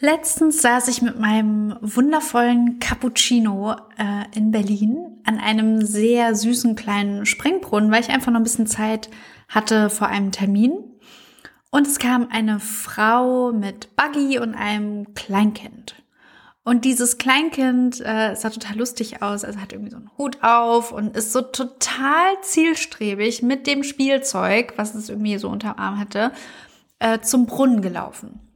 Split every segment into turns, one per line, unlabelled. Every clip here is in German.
Letztens saß ich mit meinem wundervollen Cappuccino äh, in Berlin an einem sehr süßen kleinen Springbrunnen, weil ich einfach noch ein bisschen Zeit hatte vor einem Termin. Und es kam eine Frau mit Buggy und einem Kleinkind. Und dieses Kleinkind äh, sah total lustig aus, also hat irgendwie so einen Hut auf und ist so total zielstrebig mit dem Spielzeug, was es irgendwie so unterm Arm hatte, äh, zum Brunnen gelaufen.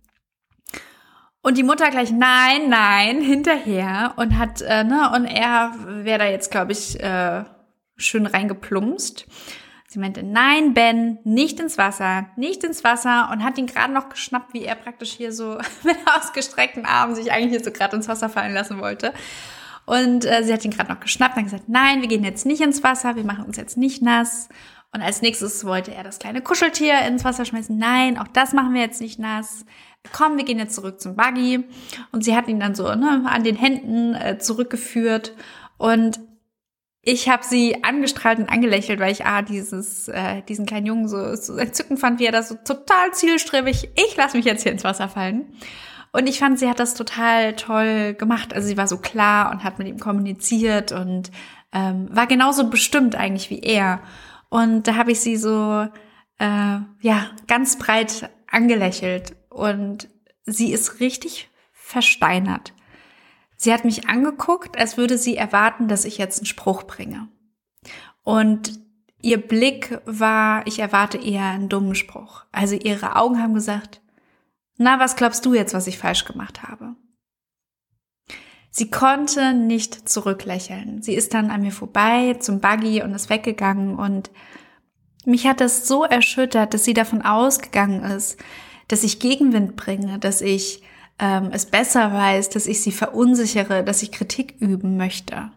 Und die Mutter gleich, nein, nein, hinterher und hat, äh, ne, und er wäre da jetzt, glaube ich, äh, schön reingeplumpst. Sie meinte, nein, Ben, nicht ins Wasser, nicht ins Wasser und hat ihn gerade noch geschnappt, wie er praktisch hier so mit ausgestreckten Armen sich eigentlich hier so gerade ins Wasser fallen lassen wollte. Und äh, sie hat ihn gerade noch geschnappt und gesagt, nein, wir gehen jetzt nicht ins Wasser, wir machen uns jetzt nicht nass. Und als nächstes wollte er das kleine Kuscheltier ins Wasser schmeißen. Nein, auch das machen wir jetzt nicht nass komm, wir gehen jetzt zurück zum Buggy. Und sie hat ihn dann so ne, an den Händen äh, zurückgeführt. Und ich habe sie angestrahlt und angelächelt, weil ich ah, dieses, äh, diesen kleinen Jungen so, so entzückend fand, wie er das so total zielstrebig, ich lasse mich jetzt hier ins Wasser fallen. Und ich fand, sie hat das total toll gemacht. Also sie war so klar und hat mit ihm kommuniziert und ähm, war genauso bestimmt eigentlich wie er. Und da habe ich sie so äh, ja ganz breit angelächelt und sie ist richtig versteinert. Sie hat mich angeguckt, als würde sie erwarten, dass ich jetzt einen Spruch bringe. Und ihr Blick war, ich erwarte eher einen dummen Spruch. Also ihre Augen haben gesagt, na, was glaubst du jetzt, was ich falsch gemacht habe? Sie konnte nicht zurücklächeln. Sie ist dann an mir vorbei zum Buggy und ist weggegangen und mich hat das so erschüttert, dass sie davon ausgegangen ist, dass ich Gegenwind bringe, dass ich ähm, es besser weiß, dass ich sie verunsichere, dass ich Kritik üben möchte.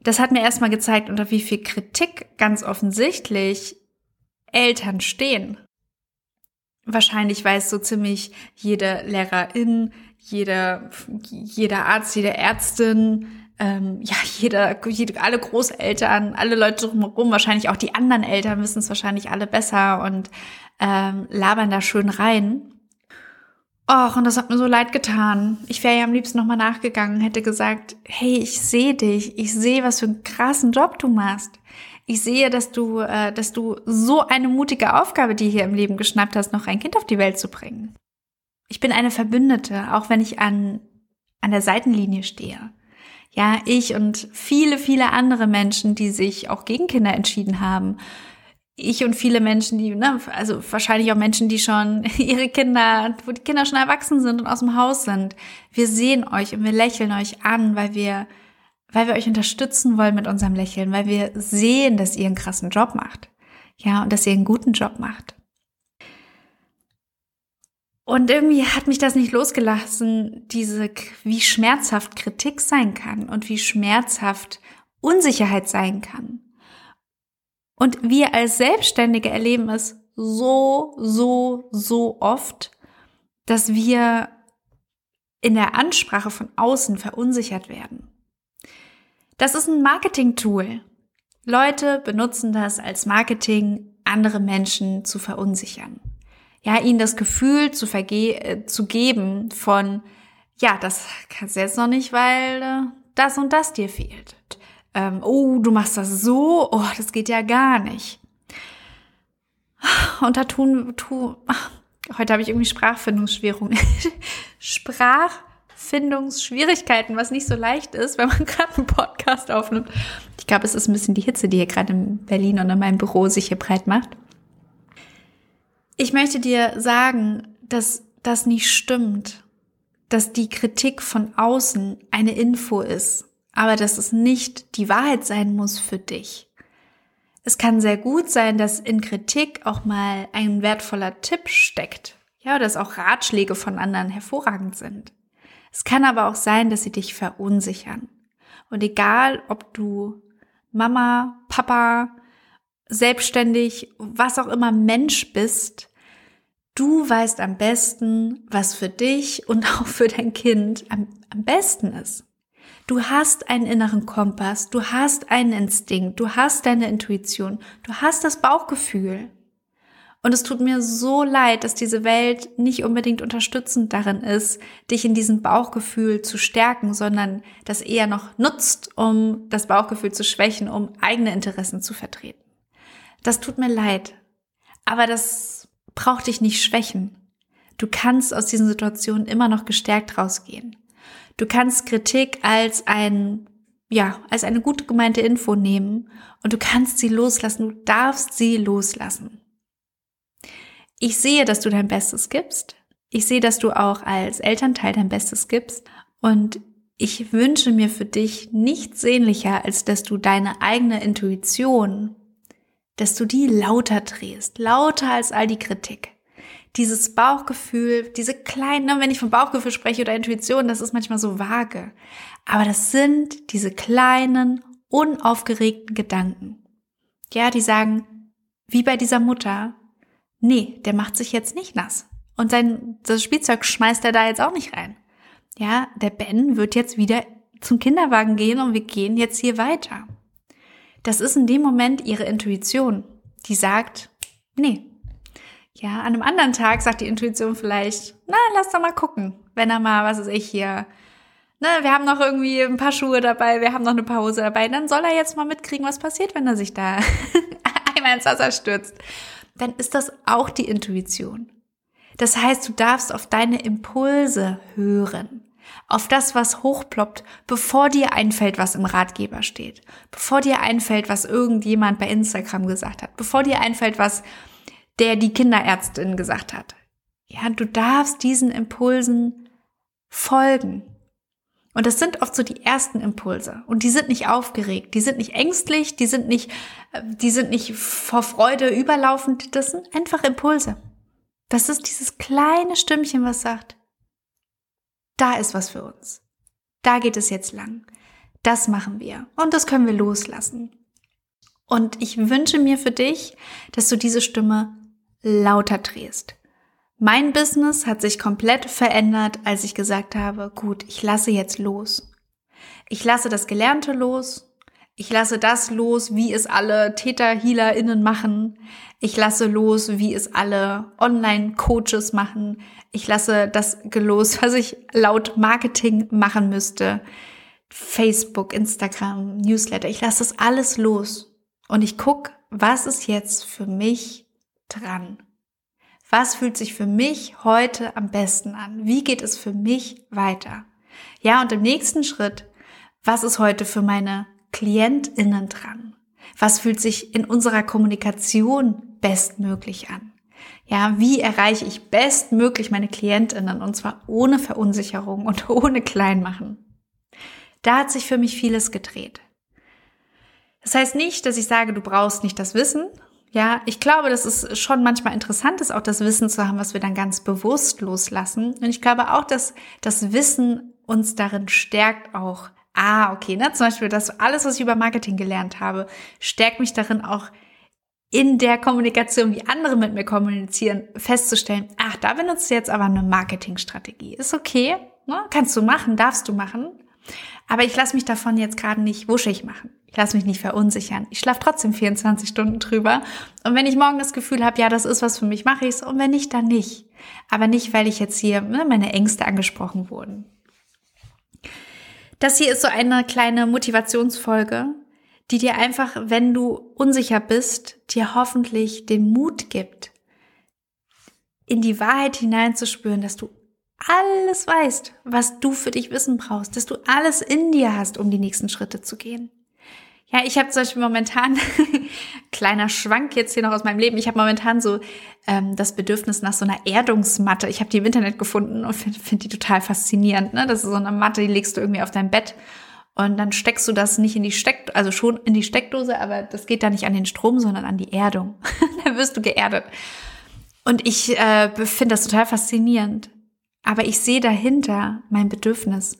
Das hat mir erstmal gezeigt, unter wie viel Kritik ganz offensichtlich Eltern stehen. Wahrscheinlich weiß so ziemlich jede Lehrerin, jeder, jeder Arzt, jede Ärztin, ähm, ja, jeder, jede, alle Großeltern, alle Leute drumherum, wahrscheinlich auch die anderen Eltern wissen es wahrscheinlich alle besser und ähm, labern da schön rein. Och, und das hat mir so leid getan. Ich wäre ja am liebsten nochmal nachgegangen, hätte gesagt, hey, ich sehe dich, ich sehe, was für einen krassen Job du machst. Ich sehe, dass du, äh, dass du so eine mutige Aufgabe, die hier im Leben geschnappt hast, noch ein Kind auf die Welt zu bringen. Ich bin eine Verbündete, auch wenn ich an, an der Seitenlinie stehe. Ja, ich und viele, viele andere Menschen, die sich auch gegen Kinder entschieden haben, ich und viele Menschen, die, ne, also wahrscheinlich auch Menschen, die schon ihre Kinder, wo die Kinder schon erwachsen sind und aus dem Haus sind. Wir sehen euch und wir lächeln euch an, weil wir, weil wir euch unterstützen wollen mit unserem Lächeln, weil wir sehen, dass ihr einen krassen Job macht. Ja, und dass ihr einen guten Job macht. Und irgendwie hat mich das nicht losgelassen, diese, wie schmerzhaft Kritik sein kann und wie schmerzhaft Unsicherheit sein kann. Und wir als Selbstständige erleben es so, so, so oft, dass wir in der Ansprache von außen verunsichert werden. Das ist ein Marketing-Tool. Leute benutzen das als Marketing, andere Menschen zu verunsichern. Ja, ihnen das Gefühl zu, verge äh, zu geben von, ja, das kannst du jetzt noch nicht, weil äh, das und das dir fehlt ähm, oh, du machst das so, oh, das geht ja gar nicht. Und da tun, tu, heute habe ich irgendwie Sprachfindungsschwierigkeiten. Sprachfindungsschwierigkeiten, was nicht so leicht ist, wenn man gerade einen Podcast aufnimmt. Ich glaube, es ist ein bisschen die Hitze, die hier gerade in Berlin und in meinem Büro sich hier breit macht. Ich möchte dir sagen, dass das nicht stimmt, dass die Kritik von außen eine Info ist aber dass es nicht die Wahrheit sein muss für dich. Es kann sehr gut sein, dass in Kritik auch mal ein wertvoller Tipp steckt. Ja, dass auch Ratschläge von anderen hervorragend sind. Es kann aber auch sein, dass sie dich verunsichern. Und egal, ob du Mama, Papa, selbstständig, was auch immer Mensch bist, du weißt am besten, was für dich und auch für dein Kind am, am besten ist. Du hast einen inneren Kompass, du hast einen Instinkt, du hast deine Intuition, du hast das Bauchgefühl. Und es tut mir so leid, dass diese Welt nicht unbedingt unterstützend darin ist, dich in diesem Bauchgefühl zu stärken, sondern das eher noch nutzt, um das Bauchgefühl zu schwächen, um eigene Interessen zu vertreten. Das tut mir leid. Aber das braucht dich nicht schwächen. Du kannst aus diesen Situationen immer noch gestärkt rausgehen. Du kannst Kritik als ein, ja, als eine gut gemeinte Info nehmen und du kannst sie loslassen. Du darfst sie loslassen. Ich sehe, dass du dein Bestes gibst. Ich sehe, dass du auch als Elternteil dein Bestes gibst. Und ich wünsche mir für dich nichts sehnlicher, als dass du deine eigene Intuition, dass du die lauter drehst, lauter als all die Kritik. Dieses Bauchgefühl, diese kleinen, ne, wenn ich von Bauchgefühl spreche oder Intuition, das ist manchmal so vage. Aber das sind diese kleinen, unaufgeregten Gedanken. Ja, die sagen, wie bei dieser Mutter, nee, der macht sich jetzt nicht nass. Und sein das Spielzeug schmeißt er da jetzt auch nicht rein. Ja, der Ben wird jetzt wieder zum Kinderwagen gehen und wir gehen jetzt hier weiter. Das ist in dem Moment ihre Intuition, die sagt, nee. Ja, an einem anderen Tag sagt die Intuition vielleicht, na, lass doch mal gucken, wenn er mal, was weiß ich hier, ne, wir haben noch irgendwie ein paar Schuhe dabei, wir haben noch eine Pause dabei, dann soll er jetzt mal mitkriegen, was passiert, wenn er sich da einmal ins Wasser stürzt dann ist das auch die Intuition. Das heißt, du darfst auf deine Impulse hören, auf das, was hochploppt, bevor dir einfällt, was im Ratgeber steht, bevor dir einfällt, was irgendjemand bei Instagram gesagt hat, bevor dir einfällt, was der die Kinderärztin gesagt hat. Ja, du darfst diesen Impulsen folgen. Und das sind oft so die ersten Impulse. Und die sind nicht aufgeregt, die sind nicht ängstlich, die sind nicht, äh, die sind nicht vor Freude überlaufend. Das sind einfach Impulse. Das ist dieses kleine Stimmchen, was sagt, da ist was für uns. Da geht es jetzt lang. Das machen wir. Und das können wir loslassen. Und ich wünsche mir für dich, dass du diese Stimme lauter drehst. Mein Business hat sich komplett verändert, als ich gesagt habe, gut, ich lasse jetzt los. Ich lasse das Gelernte los. Ich lasse das los, wie es alle Täter-HealerInnen machen. Ich lasse los, wie es alle Online-Coaches machen. Ich lasse das los, was ich laut Marketing machen müsste. Facebook, Instagram, Newsletter. Ich lasse das alles los. Und ich gucke, was ist jetzt für mich dran? Was fühlt sich für mich heute am besten an? Wie geht es für mich weiter? Ja, und im nächsten Schritt, was ist heute für meine KlientInnen dran? Was fühlt sich in unserer Kommunikation bestmöglich an? Ja, wie erreiche ich bestmöglich meine KlientInnen und zwar ohne Verunsicherung und ohne Kleinmachen? Da hat sich für mich vieles gedreht. Das heißt nicht, dass ich sage, du brauchst nicht das Wissen, ja, ich glaube, dass es schon manchmal interessant ist, auch das Wissen zu haben, was wir dann ganz bewusst loslassen. Und ich glaube auch, dass das Wissen uns darin stärkt auch. Ah, okay, ne? Zum Beispiel, dass alles, was ich über Marketing gelernt habe, stärkt mich darin auch in der Kommunikation, wie andere mit mir kommunizieren, festzustellen, ach, da benutzt du jetzt aber eine Marketingstrategie. Ist okay, ne? kannst du machen, darfst du machen. Aber ich lasse mich davon jetzt gerade nicht wuschig machen. Ich lasse mich nicht verunsichern. Ich schlafe trotzdem 24 Stunden drüber. Und wenn ich morgen das Gefühl habe, ja, das ist was für mich, mache ich es. Und wenn nicht, dann nicht. Aber nicht, weil ich jetzt hier ne, meine Ängste angesprochen wurden. Das hier ist so eine kleine Motivationsfolge, die dir einfach, wenn du unsicher bist, dir hoffentlich den Mut gibt, in die Wahrheit hineinzuspüren, dass du alles weißt, was du für dich wissen brauchst, dass du alles in dir hast, um die nächsten Schritte zu gehen. Ja, ich habe zum Beispiel momentan, kleiner Schwank jetzt hier noch aus meinem Leben, ich habe momentan so ähm, das Bedürfnis nach so einer Erdungsmatte. Ich habe die im Internet gefunden und finde find die total faszinierend. Ne? Das ist so eine Matte, die legst du irgendwie auf dein Bett und dann steckst du das nicht in die Steck, also schon in die Steckdose, aber das geht da nicht an den Strom, sondern an die Erdung. da wirst du geerdet. Und ich äh, finde das total faszinierend. Aber ich sehe dahinter mein Bedürfnis.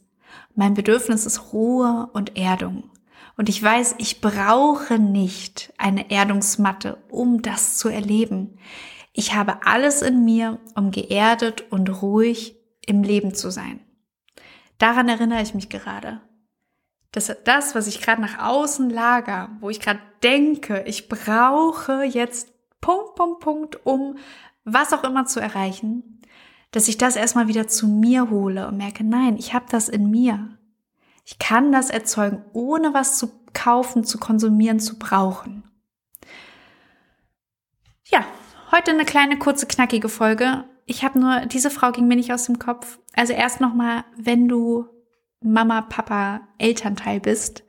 Mein Bedürfnis ist Ruhe und Erdung. Und ich weiß, ich brauche nicht eine Erdungsmatte, um das zu erleben. Ich habe alles in mir, um geerdet und ruhig im Leben zu sein. Daran erinnere ich mich gerade. Dass das, was ich gerade nach außen lager, wo ich gerade denke, ich brauche jetzt Punkt, Punkt, Punkt, um was auch immer zu erreichen, dass ich das erstmal wieder zu mir hole und merke, nein, ich habe das in mir. Ich kann das erzeugen, ohne was zu kaufen, zu konsumieren, zu brauchen. Ja, heute eine kleine, kurze, knackige Folge. Ich habe nur, diese Frau ging mir nicht aus dem Kopf. Also erst nochmal, wenn du Mama, Papa, Elternteil bist,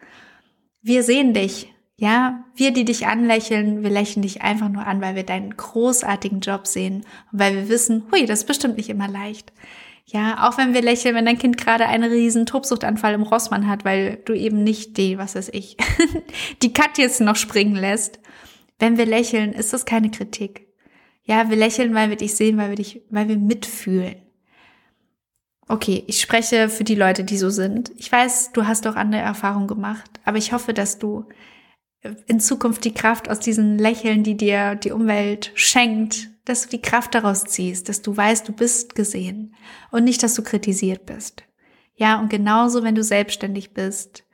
wir sehen dich. Ja, wir, die dich anlächeln, wir lächeln dich einfach nur an, weil wir deinen großartigen Job sehen und weil wir wissen, hui, das ist bestimmt nicht immer leicht. Ja, auch wenn wir lächeln, wenn dein Kind gerade einen riesen Tobsuchtanfall im Rossmann hat, weil du eben nicht die, was weiß ich, die Katjes noch springen lässt. Wenn wir lächeln, ist das keine Kritik. Ja, wir lächeln, weil wir dich sehen, weil wir dich, weil wir mitfühlen. Okay, ich spreche für die Leute, die so sind. Ich weiß, du hast auch andere Erfahrungen gemacht, aber ich hoffe, dass du in Zukunft die Kraft aus diesen Lächeln, die dir die Umwelt schenkt, dass du die Kraft daraus ziehst, dass du weißt, du bist gesehen und nicht, dass du kritisiert bist. Ja, und genauso, wenn du selbstständig bist,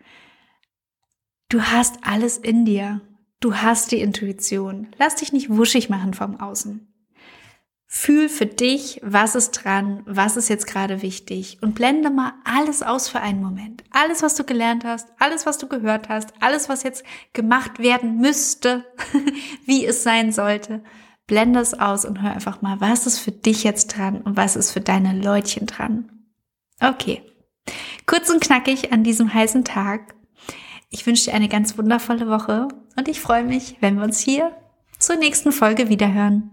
du hast alles in dir. Du hast die Intuition. Lass dich nicht wuschig machen vom Außen. Fühl für dich, was ist dran, was ist jetzt gerade wichtig und blende mal alles aus für einen Moment. Alles, was du gelernt hast, alles, was du gehört hast, alles, was jetzt gemacht werden müsste, wie es sein sollte. Blende es aus und hör einfach mal, was ist für dich jetzt dran und was ist für deine Leutchen dran. Okay. Kurz und knackig an diesem heißen Tag. Ich wünsche dir eine ganz wundervolle Woche und ich freue mich, wenn wir uns hier zur nächsten Folge wiederhören.